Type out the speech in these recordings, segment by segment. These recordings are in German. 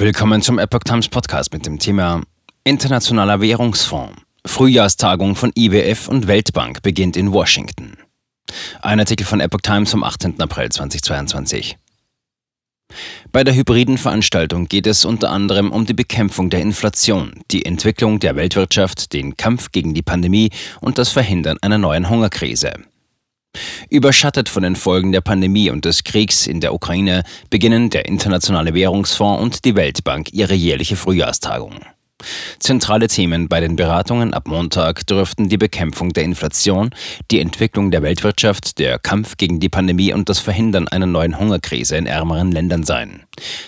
Willkommen zum Epoch Times Podcast mit dem Thema Internationaler Währungsfonds. Frühjahrstagung von IWF und Weltbank beginnt in Washington. Ein Artikel von Epoch Times vom 18. April 2022. Bei der hybriden Veranstaltung geht es unter anderem um die Bekämpfung der Inflation, die Entwicklung der Weltwirtschaft, den Kampf gegen die Pandemie und das Verhindern einer neuen Hungerkrise. Überschattet von den Folgen der Pandemie und des Kriegs in der Ukraine beginnen der Internationale Währungsfonds und die Weltbank ihre jährliche Frühjahrstagung. Zentrale Themen bei den Beratungen ab Montag dürften die Bekämpfung der Inflation, die Entwicklung der Weltwirtschaft, der Kampf gegen die Pandemie und das Verhindern einer neuen Hungerkrise in ärmeren Ländern sein.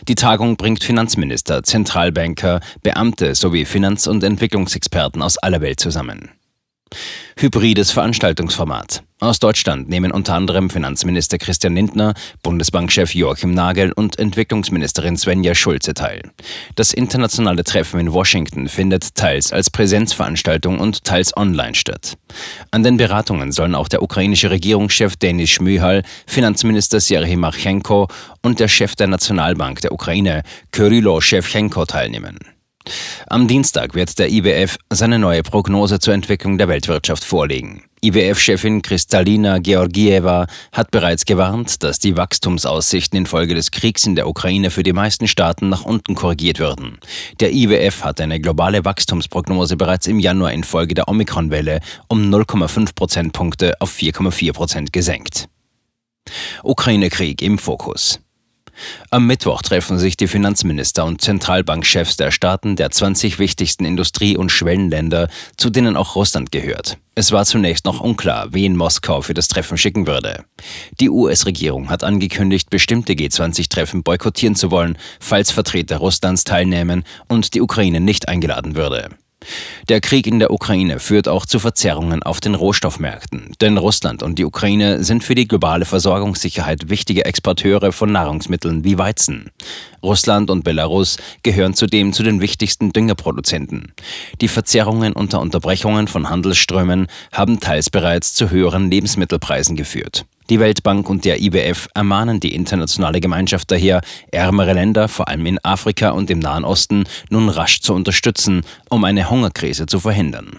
Die Tagung bringt Finanzminister, Zentralbanker, Beamte sowie Finanz- und Entwicklungsexperten aus aller Welt zusammen. Hybrides Veranstaltungsformat. Aus Deutschland nehmen unter anderem Finanzminister Christian Lindner, Bundesbankchef Joachim Nagel und Entwicklungsministerin Svenja Schulze teil. Das internationale Treffen in Washington findet teils als Präsenzveranstaltung und teils online statt. An den Beratungen sollen auch der ukrainische Regierungschef Denis Schmyhal, Finanzminister Serhii Marchenko und der Chef der Nationalbank der Ukraine, Kyrylo Shevchenko teilnehmen. Am Dienstag wird der IWF seine neue Prognose zur Entwicklung der Weltwirtschaft vorlegen. IWF-Chefin Kristalina Georgieva hat bereits gewarnt, dass die Wachstumsaussichten infolge des Kriegs in der Ukraine für die meisten Staaten nach unten korrigiert würden. Der IWF hat eine globale Wachstumsprognose bereits im Januar infolge der Omikron-Welle um 0,5 Prozentpunkte auf 4,4 Prozent gesenkt. Ukraine-Krieg im Fokus. Am Mittwoch treffen sich die Finanzminister und Zentralbankchefs der Staaten der 20 wichtigsten Industrie- und Schwellenländer, zu denen auch Russland gehört. Es war zunächst noch unklar, wen Moskau für das Treffen schicken würde. Die US-Regierung hat angekündigt, bestimmte G20-Treffen boykottieren zu wollen, falls Vertreter Russlands teilnehmen und die Ukraine nicht eingeladen würde. Der Krieg in der Ukraine führt auch zu Verzerrungen auf den Rohstoffmärkten, denn Russland und die Ukraine sind für die globale Versorgungssicherheit wichtige Exporteure von Nahrungsmitteln wie Weizen. Russland und Belarus gehören zudem zu den wichtigsten Düngerproduzenten. Die Verzerrungen unter Unterbrechungen von Handelsströmen haben teils bereits zu höheren Lebensmittelpreisen geführt. Die Weltbank und der IWF ermahnen die internationale Gemeinschaft daher, ärmere Länder, vor allem in Afrika und im Nahen Osten, nun rasch zu unterstützen, um eine Hungerkrise zu verhindern.